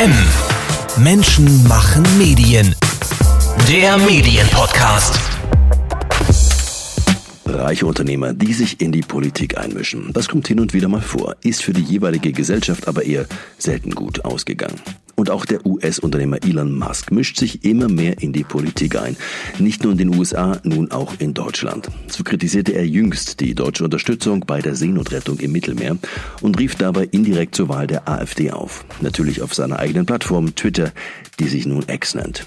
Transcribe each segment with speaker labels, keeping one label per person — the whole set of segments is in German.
Speaker 1: M. Menschen machen Medien. Der Medienpodcast.
Speaker 2: Reiche Unternehmer, die sich in die Politik einmischen. Das kommt hin und wieder mal vor, ist für die jeweilige Gesellschaft aber eher selten gut ausgegangen. Und auch der US-Unternehmer Elon Musk mischt sich immer mehr in die Politik ein. Nicht nur in den USA, nun auch in Deutschland. So kritisierte er jüngst die deutsche Unterstützung bei der Seenotrettung im Mittelmeer und rief dabei indirekt zur Wahl der AfD auf. Natürlich auf seiner eigenen Plattform Twitter, die sich nun X nennt.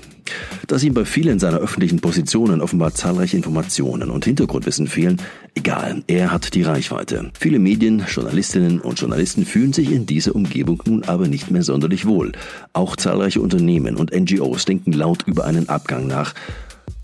Speaker 2: Dass ihm bei vielen seiner öffentlichen Positionen offenbar zahlreiche Informationen und Hintergrundwissen fehlen, egal, er hat die Reichweite. Viele Medien, Journalistinnen und Journalisten fühlen sich in dieser Umgebung nun aber nicht mehr sonderlich wohl. Auch zahlreiche Unternehmen und NGOs denken laut über einen Abgang nach.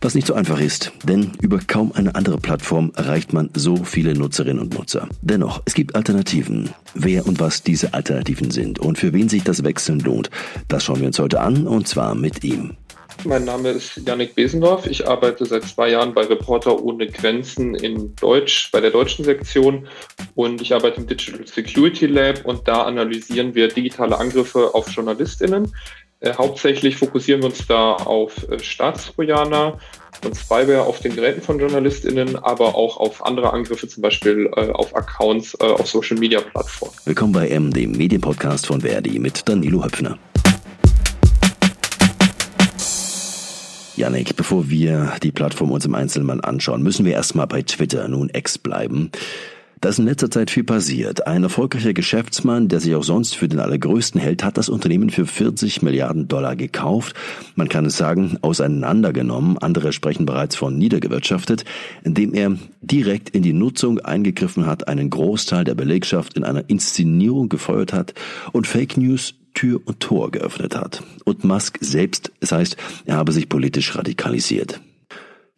Speaker 2: Was nicht so einfach ist, denn über kaum eine andere Plattform erreicht man so viele Nutzerinnen und Nutzer. Dennoch, es gibt Alternativen. Wer und was diese Alternativen sind und für wen sich das Wechseln lohnt, das schauen wir uns heute an und zwar mit ihm.
Speaker 3: Mein Name ist Yannick Besendorf. Ich arbeite seit zwei Jahren bei Reporter ohne Grenzen in Deutsch, bei der deutschen Sektion. Und ich arbeite im Digital Security Lab und da analysieren wir digitale Angriffe auf JournalistInnen. Äh, hauptsächlich fokussieren wir uns da auf äh, Staatstrojaner und Spyware auf den Geräten von JournalistInnen, aber auch auf andere Angriffe, zum Beispiel äh, auf Accounts äh, auf Social Media Plattformen.
Speaker 2: Willkommen bei M, dem Medienpodcast von Verdi mit Danilo Höpfner. Janik, bevor wir die Plattform uns im Einzelnen anschauen, müssen wir erstmal bei Twitter, nun X bleiben. Da ist in letzter Zeit viel passiert. Ein erfolgreicher Geschäftsmann, der sich auch sonst für den Allergrößten hält, hat das Unternehmen für 40 Milliarden Dollar gekauft. Man kann es sagen, auseinandergenommen. Andere sprechen bereits von niedergewirtschaftet, indem er direkt in die Nutzung eingegriffen hat, einen Großteil der Belegschaft in einer Inszenierung gefeuert hat und Fake News Tür und Tor geöffnet hat. Und Musk selbst, es heißt, er habe sich politisch radikalisiert.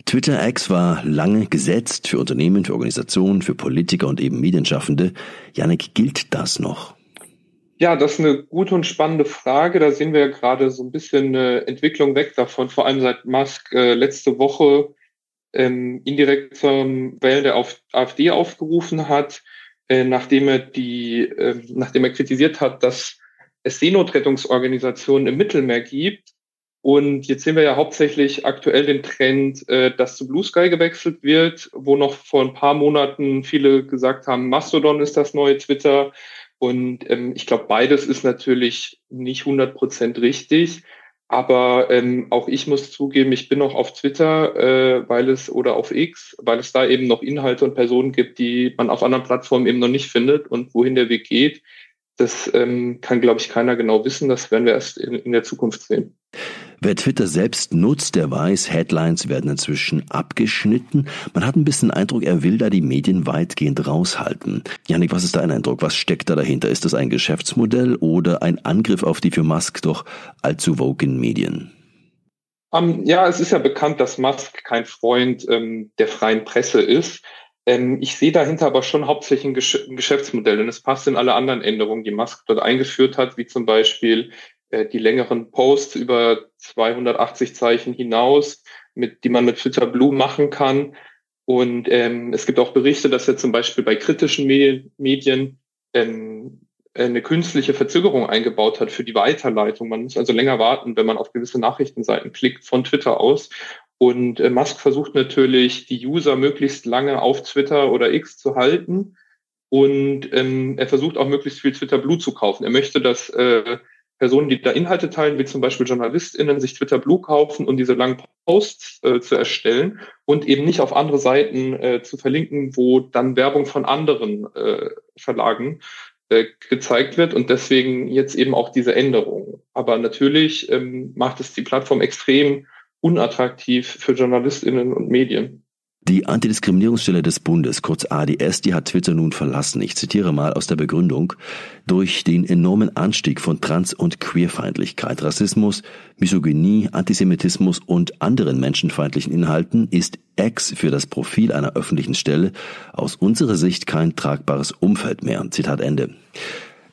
Speaker 2: Twitter X war lange gesetzt für Unternehmen, für Organisationen, für Politiker und eben Medienschaffende. Janik, gilt das noch?
Speaker 3: Ja, das ist eine gute und spannende Frage. Da sehen wir ja gerade so ein bisschen eine Entwicklung weg davon, vor allem seit Musk äh, letzte Woche ähm, indirekt zum Wählen der AfD aufgerufen hat, äh, nachdem er die, äh, nachdem er kritisiert hat, dass es Seenotrettungsorganisationen im Mittelmeer gibt. Und jetzt sehen wir ja hauptsächlich aktuell den Trend, äh, dass zu Blue Sky gewechselt wird, wo noch vor ein paar Monaten viele gesagt haben, Mastodon ist das neue Twitter. Und ähm, ich glaube, beides ist natürlich nicht 100 Prozent richtig. Aber ähm, auch ich muss zugeben, ich bin noch auf Twitter, äh, weil es oder auf X, weil es da eben noch Inhalte und Personen gibt, die man auf anderen Plattformen eben noch nicht findet und wohin der Weg geht. Das ähm, kann, glaube ich, keiner genau wissen. Das werden wir erst in, in der Zukunft sehen.
Speaker 2: Wer Twitter selbst nutzt, der weiß, Headlines werden inzwischen abgeschnitten. Man hat ein bisschen den Eindruck, er will da die Medien weitgehend raushalten. Janik, was ist dein Eindruck? Was steckt da dahinter? Ist das ein Geschäftsmodell oder ein Angriff auf die für Musk doch allzu woken Medien?
Speaker 3: Um, ähm, ja, es ist ja bekannt, dass Musk kein Freund ähm, der freien Presse ist. Ähm, ich sehe dahinter aber schon hauptsächlich ein, Gesch ein, Geschäftsmodell, denn es passt in alle anderen Änderungen, die Musk dort eingeführt hat, wie zum Beispiel äh, die längeren Posts über 280 Zeichen hinaus, mit, die man mit Twitter Blue machen kann. Und ähm, es gibt auch Berichte, dass er zum Beispiel bei kritischen Medien, Medien ähm, eine künstliche Verzögerung eingebaut hat für die Weiterleitung. Man muss also länger warten, wenn man auf gewisse Nachrichtenseiten klickt von Twitter aus. Und äh, Musk versucht natürlich, die User möglichst lange auf Twitter oder X zu halten. Und ähm, er versucht auch möglichst viel Twitter Blue zu kaufen. Er möchte, dass äh, Personen, die da Inhalte teilen, wie zum Beispiel JournalistInnen, sich Twitter Blue kaufen und diese langen Posts äh, zu erstellen und eben nicht auf andere Seiten äh, zu verlinken, wo dann Werbung von anderen äh, Verlagen äh, gezeigt wird und deswegen jetzt eben auch diese Änderung. Aber natürlich ähm, macht es die Plattform extrem unattraktiv für JournalistInnen und Medien.
Speaker 2: Die Antidiskriminierungsstelle des Bundes, kurz ADS, die hat Twitter nun verlassen. Ich zitiere mal aus der Begründung. Durch den enormen Anstieg von Trans- und Queerfeindlichkeit, Rassismus, Misogynie, Antisemitismus und anderen menschenfeindlichen Inhalten ist X für das Profil einer öffentlichen Stelle aus unserer Sicht kein tragbares Umfeld mehr. Zitat Ende.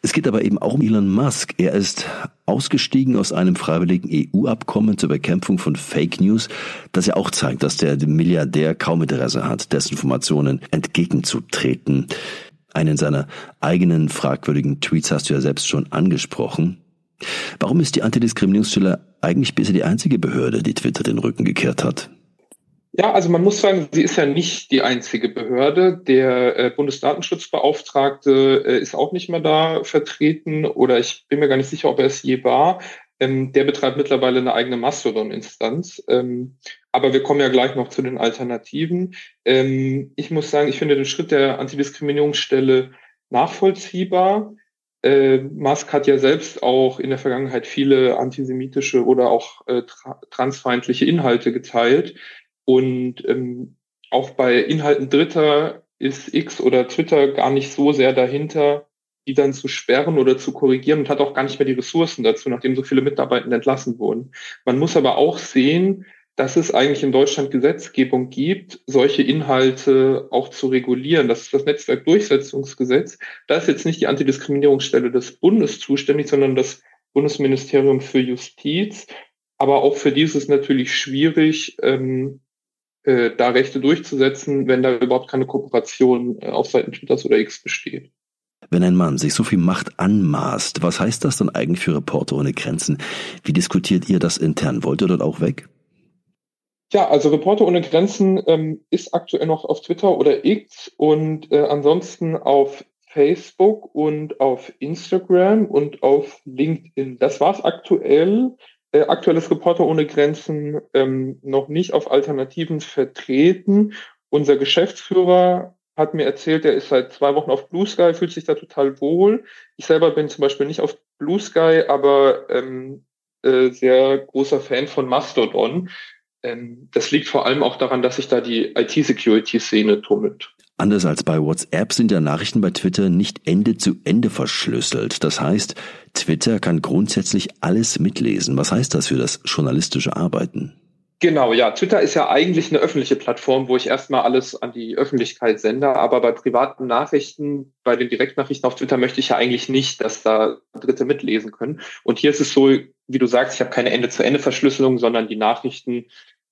Speaker 2: Es geht aber eben auch um Elon Musk. Er ist ausgestiegen aus einem freiwilligen EU-Abkommen zur Bekämpfung von Fake News, das ja auch zeigt, dass der Milliardär kaum Interesse hat, Desinformationen entgegenzutreten. Einen seiner eigenen fragwürdigen Tweets hast du ja selbst schon angesprochen. Warum ist die Antidiskriminierungsstelle eigentlich bisher die einzige Behörde, die Twitter den Rücken gekehrt hat?
Speaker 3: Ja, also man muss sagen, sie ist ja nicht die einzige Behörde. Der äh, Bundesdatenschutzbeauftragte äh, ist auch nicht mehr da vertreten oder ich bin mir gar nicht sicher, ob er es je war. Ähm, der betreibt mittlerweile eine eigene Mastodon-Instanz. Ähm, aber wir kommen ja gleich noch zu den Alternativen. Ähm, ich muss sagen, ich finde den Schritt der Antidiskriminierungsstelle nachvollziehbar. Äh, Musk hat ja selbst auch in der Vergangenheit viele antisemitische oder auch äh, tra transfeindliche Inhalte geteilt. Und ähm, auch bei Inhalten Dritter ist X oder Twitter gar nicht so sehr dahinter, die dann zu sperren oder zu korrigieren und hat auch gar nicht mehr die Ressourcen dazu, nachdem so viele Mitarbeiter entlassen wurden. Man muss aber auch sehen, dass es eigentlich in Deutschland Gesetzgebung gibt, solche Inhalte auch zu regulieren. Das ist das Netzwerkdurchsetzungsgesetz. Da ist jetzt nicht die Antidiskriminierungsstelle des Bundes zuständig, sondern das Bundesministerium für Justiz. Aber auch für dieses natürlich schwierig, ähm, äh, da Rechte durchzusetzen, wenn da überhaupt keine Kooperation äh, auf Seiten Twitters oder X besteht.
Speaker 2: Wenn ein Mann sich so viel Macht anmaßt, was heißt das dann eigentlich für Reporter ohne Grenzen? Wie diskutiert ihr das intern? Wollt ihr dort auch weg?
Speaker 3: Ja, also Reporter ohne Grenzen ähm, ist aktuell noch auf Twitter oder X und äh, ansonsten auf Facebook und auf Instagram und auf LinkedIn. Das war's aktuell. Äh, aktuelles Reporter ohne Grenzen ähm, noch nicht auf Alternativen vertreten. Unser Geschäftsführer hat mir erzählt, er ist seit zwei Wochen auf Blue Sky, fühlt sich da total wohl. Ich selber bin zum Beispiel nicht auf Blue Sky, aber ähm, äh, sehr großer Fan von Mastodon. Ähm, das liegt vor allem auch daran, dass sich da die IT-Security-Szene tummelt.
Speaker 2: Anders als bei WhatsApp sind ja Nachrichten bei Twitter nicht Ende zu Ende verschlüsselt. Das heißt, Twitter kann grundsätzlich alles mitlesen. Was heißt das für das journalistische Arbeiten?
Speaker 3: Genau, ja. Twitter ist ja eigentlich eine öffentliche Plattform, wo ich erstmal alles an die Öffentlichkeit sende. Aber bei privaten Nachrichten, bei den Direktnachrichten auf Twitter möchte ich ja eigentlich nicht, dass da Dritte mitlesen können. Und hier ist es so, wie du sagst, ich habe keine Ende-zu-Ende-Verschlüsselung, sondern die Nachrichten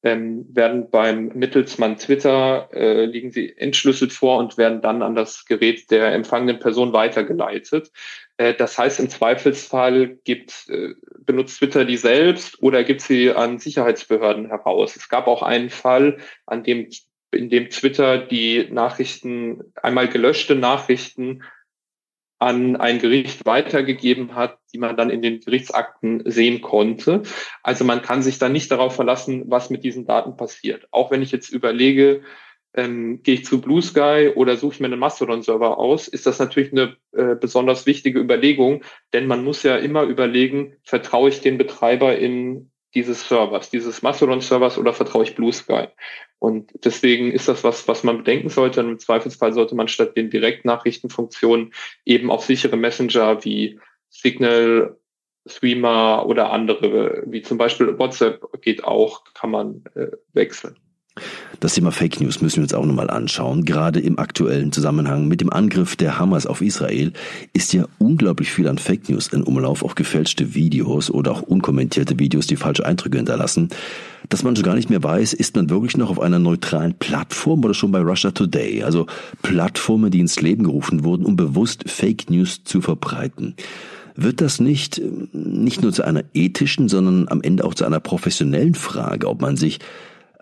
Speaker 3: ähm, werden beim Mittelsmann Twitter, äh, liegen sie entschlüsselt vor und werden dann an das Gerät der empfangenen Person weitergeleitet. Äh, das heißt, im Zweifelsfall gibt, äh, benutzt Twitter die selbst oder gibt sie an Sicherheitsbehörden heraus. Es gab auch einen Fall, an dem in dem Twitter die Nachrichten, einmal gelöschte Nachrichten an ein Gericht weitergegeben hat, die man dann in den Gerichtsakten sehen konnte. Also man kann sich dann nicht darauf verlassen, was mit diesen Daten passiert. Auch wenn ich jetzt überlege, ähm, gehe ich zu Blue Sky oder suche ich mir einen Mastodon-Server aus, ist das natürlich eine äh, besonders wichtige Überlegung, denn man muss ja immer überlegen, vertraue ich den Betreiber in dieses Servers, dieses Mastodon-Servers oder vertraue ich Blue Sky? Und deswegen ist das was, was man bedenken sollte. Und im Zweifelsfall sollte man statt den Direktnachrichtenfunktionen eben auf sichere Messenger wie Signal, Streamer oder andere, wie zum Beispiel WhatsApp geht auch, kann man äh, wechseln.
Speaker 2: Das Thema Fake News müssen wir uns auch nochmal anschauen. Gerade im aktuellen Zusammenhang mit dem Angriff der Hamas auf Israel ist ja unglaublich viel an Fake News in Umlauf, auch gefälschte Videos oder auch unkommentierte Videos, die falsche Eindrücke hinterlassen. Dass man schon gar nicht mehr weiß, ist man wirklich noch auf einer neutralen Plattform oder schon bei Russia Today, also Plattformen, die ins Leben gerufen wurden, um bewusst Fake News zu verbreiten. Wird das nicht, nicht nur zu einer ethischen, sondern am Ende auch zu einer professionellen Frage, ob man sich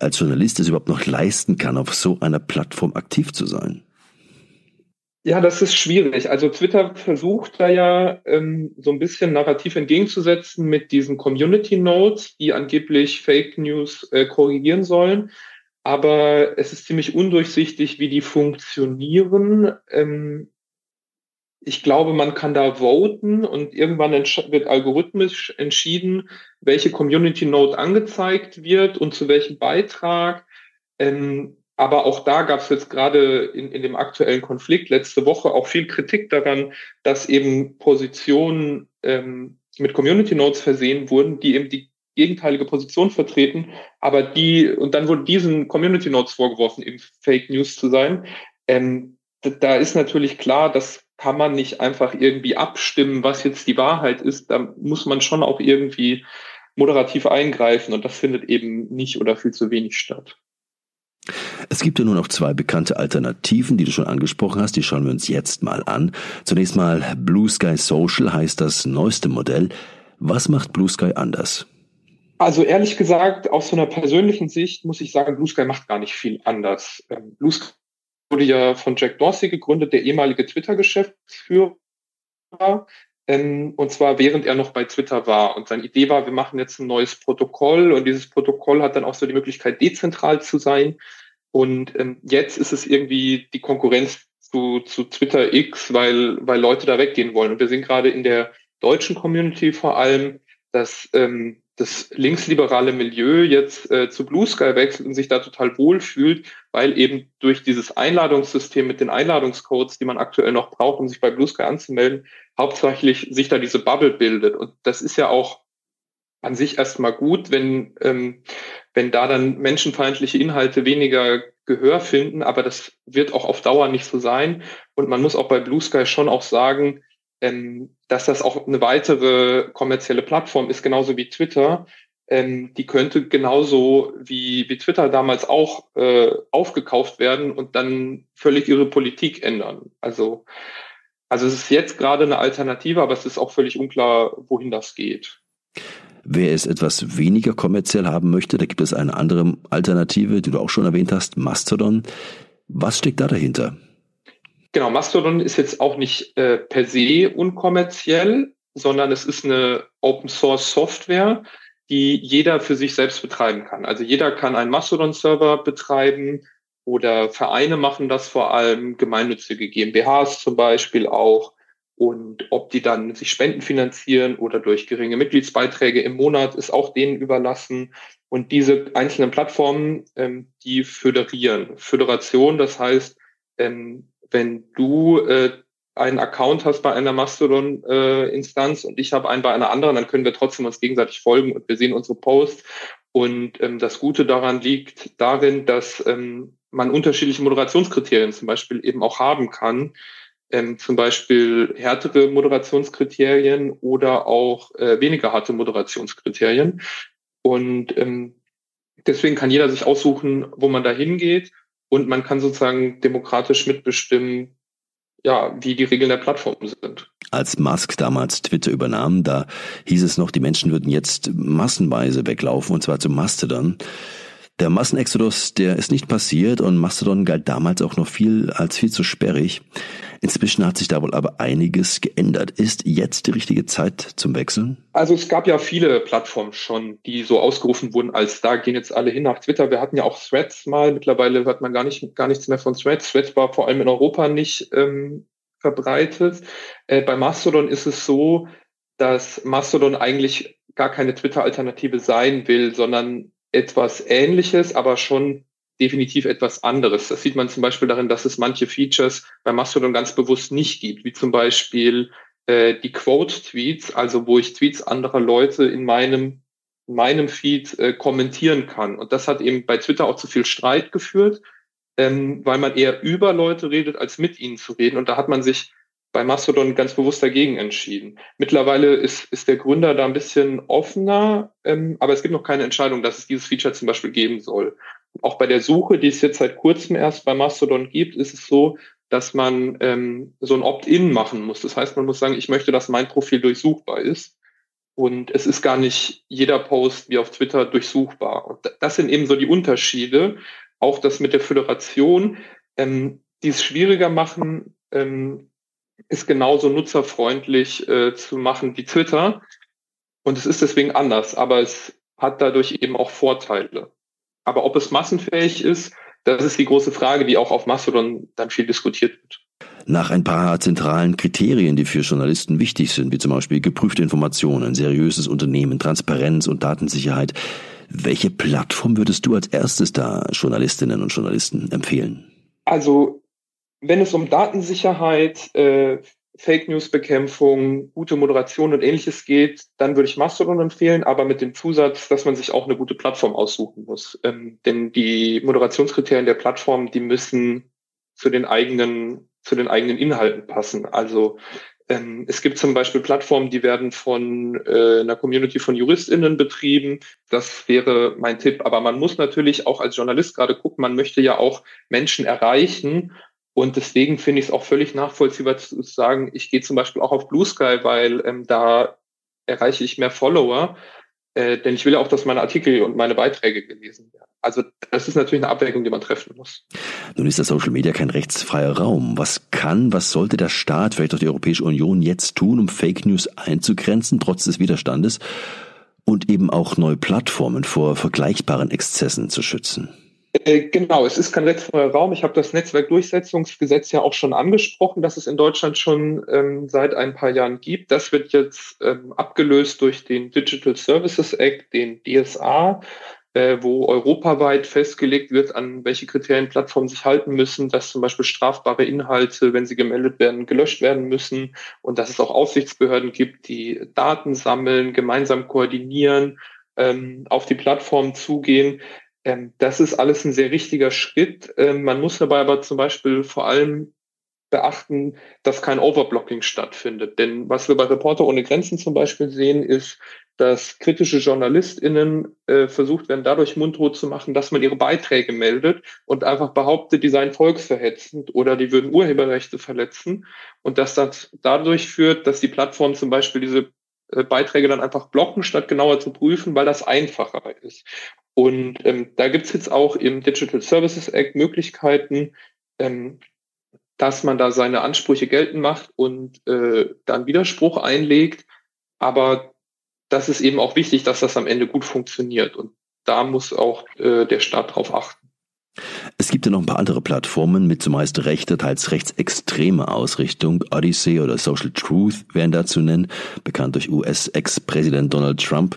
Speaker 2: als Journalist es überhaupt noch leisten kann, auf so einer Plattform aktiv zu sein?
Speaker 3: Ja, das ist schwierig. Also Twitter versucht da ja ähm, so ein bisschen narrativ entgegenzusetzen mit diesen Community Notes, die angeblich Fake News äh, korrigieren sollen. Aber es ist ziemlich undurchsichtig, wie die funktionieren. Ähm, ich glaube, man kann da voten und irgendwann wird algorithmisch entschieden, welche Community Note angezeigt wird und zu welchem Beitrag. Ähm, aber auch da gab es jetzt gerade in, in dem aktuellen Konflikt letzte Woche auch viel Kritik daran, dass eben Positionen ähm, mit Community Notes versehen wurden, die eben die gegenteilige Position vertreten, aber die, und dann wurde diesen Community Notes vorgeworfen, eben Fake News zu sein. Ähm, da ist natürlich klar, dass kann man nicht einfach irgendwie abstimmen, was jetzt die Wahrheit ist. Da muss man schon auch irgendwie moderativ eingreifen und das findet eben nicht oder viel zu wenig statt.
Speaker 2: Es gibt ja nur noch zwei bekannte Alternativen, die du schon angesprochen hast, die schauen wir uns jetzt mal an. Zunächst mal Blue Sky Social heißt das neueste Modell. Was macht Blue Sky anders?
Speaker 3: Also ehrlich gesagt, aus so einer persönlichen Sicht muss ich sagen, Blue Sky macht gar nicht viel anders. Ähm, Blue Sky wurde ja von Jack Dorsey gegründet, der ehemalige Twitter-Geschäftsführer. Ähm, und zwar während er noch bei Twitter war. Und seine Idee war, wir machen jetzt ein neues Protokoll und dieses Protokoll hat dann auch so die Möglichkeit, dezentral zu sein. Und ähm, jetzt ist es irgendwie die Konkurrenz zu, zu Twitter X, weil, weil Leute da weggehen wollen. Und wir sehen gerade in der deutschen Community vor allem, dass ähm, das linksliberale Milieu jetzt äh, zu Blue Sky wechselt und sich da total wohlfühlt, weil eben durch dieses Einladungssystem mit den Einladungscodes, die man aktuell noch braucht, um sich bei Blue Sky anzumelden, hauptsächlich sich da diese Bubble bildet. Und das ist ja auch an sich erstmal gut, wenn, ähm, wenn da dann menschenfeindliche Inhalte weniger Gehör finden, aber das wird auch auf Dauer nicht so sein. Und man muss auch bei Blue Sky schon auch sagen, ähm, dass das auch eine weitere kommerzielle Plattform ist, genauso wie Twitter. Ähm, die könnte genauso wie, wie Twitter damals auch äh, aufgekauft werden und dann völlig ihre Politik ändern. Also, also es ist jetzt gerade eine Alternative, aber es ist auch völlig unklar, wohin das geht.
Speaker 2: Wer es etwas weniger kommerziell haben möchte, da gibt es eine andere Alternative, die du auch schon erwähnt hast, Mastodon. Was steckt da dahinter?
Speaker 3: Genau, Mastodon ist jetzt auch nicht äh, per se unkommerziell, sondern es ist eine Open Source Software, die jeder für sich selbst betreiben kann. Also jeder kann einen Mastodon-Server betreiben oder Vereine machen das vor allem, gemeinnützige GmbHs zum Beispiel auch. Und ob die dann sich Spenden finanzieren oder durch geringe Mitgliedsbeiträge im Monat, ist auch denen überlassen. Und diese einzelnen Plattformen, ähm, die föderieren. Föderation, das heißt, ähm, wenn du äh, einen Account hast bei einer Mastodon-Instanz äh, und ich habe einen bei einer anderen, dann können wir trotzdem uns gegenseitig folgen und wir sehen unsere Posts. Und ähm, das Gute daran liegt darin, dass ähm, man unterschiedliche Moderationskriterien zum Beispiel eben auch haben kann. Ähm, zum Beispiel härtere Moderationskriterien oder auch äh, weniger harte Moderationskriterien. Und ähm, deswegen kann jeder sich aussuchen, wo man da hingeht und man kann sozusagen demokratisch mitbestimmen, ja, wie die Regeln der Plattform sind.
Speaker 2: Als Musk damals Twitter übernahm, da hieß es noch, die Menschen würden jetzt massenweise weglaufen, und zwar zu Mastodon. Der Massenexodus, der ist nicht passiert und Mastodon galt damals auch noch viel als viel zu sperrig. Inzwischen hat sich da wohl aber einiges geändert. Ist jetzt die richtige Zeit zum Wechseln?
Speaker 3: Also es gab ja viele Plattformen schon, die so ausgerufen wurden als da gehen jetzt alle hin nach Twitter. Wir hatten ja auch Threads mal. Mittlerweile hört man gar nicht gar nichts mehr von Threads. Threads war vor allem in Europa nicht ähm, verbreitet. Äh, bei Mastodon ist es so, dass Mastodon eigentlich gar keine Twitter-Alternative sein will, sondern etwas Ähnliches, aber schon definitiv etwas anderes. Das sieht man zum Beispiel darin, dass es manche Features bei Mastodon ganz bewusst nicht gibt, wie zum Beispiel äh, die Quote-Tweets, also wo ich Tweets anderer Leute in meinem in meinem Feed äh, kommentieren kann. Und das hat eben bei Twitter auch zu viel Streit geführt, ähm, weil man eher über Leute redet, als mit ihnen zu reden. Und da hat man sich bei Mastodon ganz bewusst dagegen entschieden. Mittlerweile ist, ist der Gründer da ein bisschen offener, ähm, aber es gibt noch keine Entscheidung, dass es dieses Feature zum Beispiel geben soll. Auch bei der Suche, die es jetzt seit kurzem erst bei Mastodon gibt, ist es so, dass man ähm, so ein Opt-in machen muss. Das heißt, man muss sagen, ich möchte, dass mein Profil durchsuchbar ist. Und es ist gar nicht jeder Post wie auf Twitter durchsuchbar. Und das sind eben so die Unterschiede. Auch das mit der Föderation, ähm, die es schwieriger machen, ähm, ist genauso nutzerfreundlich äh, zu machen wie Twitter. Und es ist deswegen anders, aber es hat dadurch eben auch Vorteile. Aber ob es massenfähig ist, das ist die große Frage, die auch auf Mastodon dann viel diskutiert wird.
Speaker 2: Nach ein paar zentralen Kriterien, die für Journalisten wichtig sind, wie zum Beispiel geprüfte Informationen, seriöses Unternehmen, Transparenz und Datensicherheit, welche Plattform würdest du als erstes da Journalistinnen und Journalisten empfehlen?
Speaker 3: Also wenn es um Datensicherheit, äh, Fake News Bekämpfung, gute Moderation und ähnliches geht, dann würde ich Mastodon empfehlen, aber mit dem Zusatz, dass man sich auch eine gute Plattform aussuchen muss. Ähm, denn die Moderationskriterien der Plattform, die müssen zu den eigenen, zu den eigenen Inhalten passen. Also ähm, es gibt zum Beispiel Plattformen, die werden von äh, einer Community von JuristInnen betrieben. Das wäre mein Tipp. Aber man muss natürlich auch als Journalist gerade gucken, man möchte ja auch Menschen erreichen und deswegen finde ich es auch völlig nachvollziehbar zu sagen, ich gehe zum Beispiel auch auf Blue Sky, weil ähm, da erreiche ich mehr Follower, äh, denn ich will ja auch, dass meine Artikel und meine Beiträge gelesen werden. Also das ist natürlich eine Abwägung, die man treffen muss.
Speaker 2: Nun ist das Social Media kein rechtsfreier Raum. Was kann, was sollte der Staat, vielleicht auch die Europäische Union jetzt tun, um Fake News einzugrenzen, trotz des Widerstandes, und eben auch neue Plattformen vor vergleichbaren Exzessen zu schützen?
Speaker 3: Äh, genau, es ist kein rechtsfreier Raum. Ich habe das Netzwerkdurchsetzungsgesetz ja auch schon angesprochen, das es in Deutschland schon ähm, seit ein paar Jahren gibt. Das wird jetzt ähm, abgelöst durch den Digital Services Act, den DSA, äh, wo europaweit festgelegt wird, an welche Kriterien Plattformen sich halten müssen, dass zum Beispiel strafbare Inhalte, wenn sie gemeldet werden, gelöscht werden müssen und dass es auch Aufsichtsbehörden gibt, die Daten sammeln, gemeinsam koordinieren, ähm, auf die Plattform zugehen. Ähm, das ist alles ein sehr richtiger Schritt. Ähm, man muss dabei aber zum Beispiel vor allem beachten, dass kein Overblocking stattfindet. Denn was wir bei Reporter ohne Grenzen zum Beispiel sehen, ist, dass kritische JournalistInnen äh, versucht werden, dadurch mundtot zu machen, dass man ihre Beiträge meldet und einfach behauptet, die seien volksverhetzend oder die würden Urheberrechte verletzen und dass das dadurch führt, dass die Plattformen zum Beispiel diese Beiträge dann einfach blocken, statt genauer zu prüfen, weil das einfacher ist. Und ähm, da gibt es jetzt auch im Digital Services Act Möglichkeiten, ähm, dass man da seine Ansprüche geltend macht und äh, dann Widerspruch einlegt. Aber das ist eben auch wichtig, dass das am Ende gut funktioniert. Und da muss auch äh, der Staat drauf achten.
Speaker 2: Es gibt ja noch ein paar andere Plattformen mit zumeist rechter, teils rechtsextremer Ausrichtung. Odyssey oder Social Truth wären da zu nennen, bekannt durch US-Ex-Präsident Donald Trump.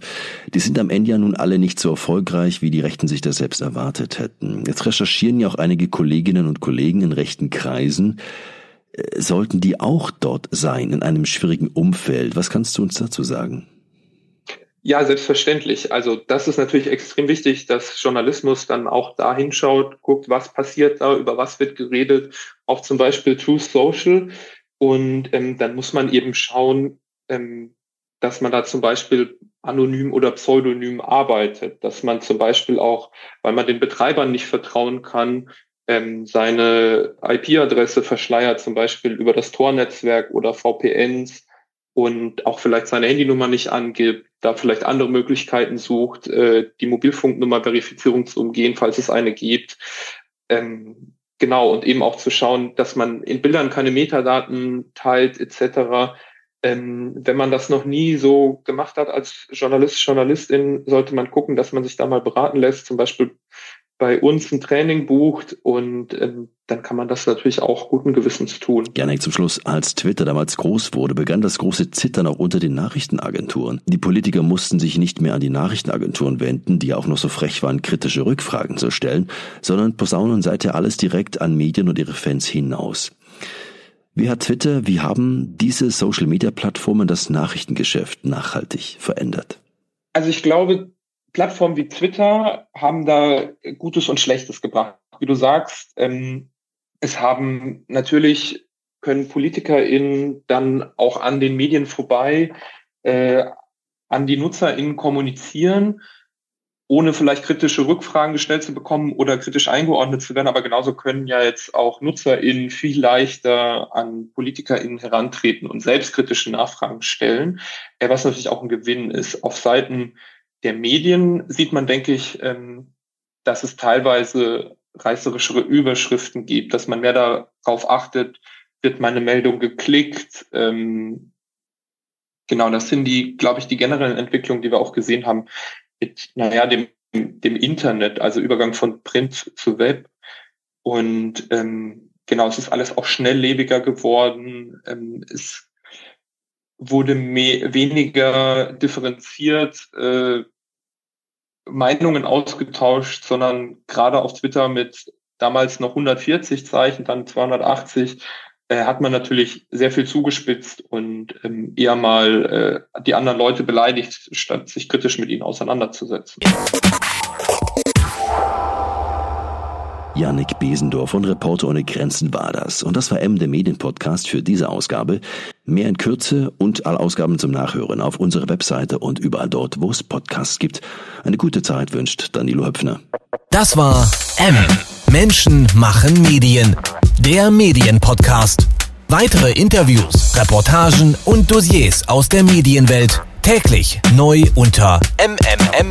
Speaker 2: Die sind am Ende ja nun alle nicht so erfolgreich, wie die Rechten sich das selbst erwartet hätten. Jetzt recherchieren ja auch einige Kolleginnen und Kollegen in rechten Kreisen. Äh, sollten die auch dort sein, in einem schwierigen Umfeld? Was kannst du uns dazu sagen?
Speaker 3: Ja, selbstverständlich. Also das ist natürlich extrem wichtig, dass Journalismus dann auch da hinschaut, guckt, was passiert da, über was wird geredet, auch zum Beispiel True Social. Und ähm, dann muss man eben schauen, ähm, dass man da zum Beispiel anonym oder pseudonym arbeitet, dass man zum Beispiel auch, weil man den Betreibern nicht vertrauen kann, ähm, seine IP-Adresse verschleiert, zum Beispiel über das Tor-Netzwerk oder VPNs und auch vielleicht seine Handynummer nicht angibt, da vielleicht andere Möglichkeiten sucht, äh, die Mobilfunknummer-Verifizierung zu umgehen, falls es eine gibt. Ähm, genau, und eben auch zu schauen, dass man in Bildern keine Metadaten teilt, etc. Ähm, wenn man das noch nie so gemacht hat als Journalist, Journalistin, sollte man gucken, dass man sich da mal beraten lässt, zum Beispiel bei uns ein Training bucht und ähm, dann kann man das natürlich auch guten Gewissens tun.
Speaker 2: Gerne zum Schluss. Als Twitter damals groß wurde, begann das große Zittern auch unter den Nachrichtenagenturen. Die Politiker mussten sich nicht mehr an die Nachrichtenagenturen wenden, die ja auch noch so frech waren, kritische Rückfragen zu stellen, sondern posaunen seither alles direkt an Medien und ihre Fans hinaus. Wie hat Twitter, wie haben diese Social-Media-Plattformen das Nachrichtengeschäft nachhaltig verändert?
Speaker 3: Also ich glaube, Plattformen wie Twitter haben da Gutes und Schlechtes gebracht. Wie du sagst, ähm, es haben natürlich können PolitikerInnen dann auch an den Medien vorbei äh, an die NutzerInnen kommunizieren, ohne vielleicht kritische Rückfragen gestellt zu bekommen oder kritisch eingeordnet zu werden. Aber genauso können ja jetzt auch NutzerInnen viel leichter an PolitikerInnen herantreten und selbstkritische Nachfragen stellen, äh, was natürlich auch ein Gewinn ist. Auf Seiten der Medien sieht man, denke ich, ähm, dass es teilweise reißerische Überschriften gibt, dass man mehr darauf achtet, wird meine Meldung geklickt. Ähm, genau, das sind die, glaube ich, die generellen Entwicklungen, die wir auch gesehen haben mit, naja, dem, dem Internet, also Übergang von Print zu Web. Und ähm, genau, es ist alles auch schnelllebiger geworden. Ähm, es wurde mehr, weniger differenziert äh, Meinungen ausgetauscht, sondern gerade auf Twitter mit damals noch 140 Zeichen, dann 280, äh, hat man natürlich sehr viel zugespitzt und ähm, eher mal äh, die anderen Leute beleidigt, statt sich kritisch mit ihnen auseinanderzusetzen.
Speaker 2: Yannick Besendorf von Reporter ohne Grenzen war das. Und das war M, der Medienpodcast für diese Ausgabe. Mehr in Kürze und alle Ausgaben zum Nachhören auf unserer Webseite und überall dort, wo es Podcasts gibt. Eine gute Zeit wünscht Danilo Höpfner.
Speaker 1: Das war M. Menschen machen Medien. Der Medienpodcast. Weitere Interviews, Reportagen und Dossiers aus der Medienwelt Täglich neu unter mmm.verdi.de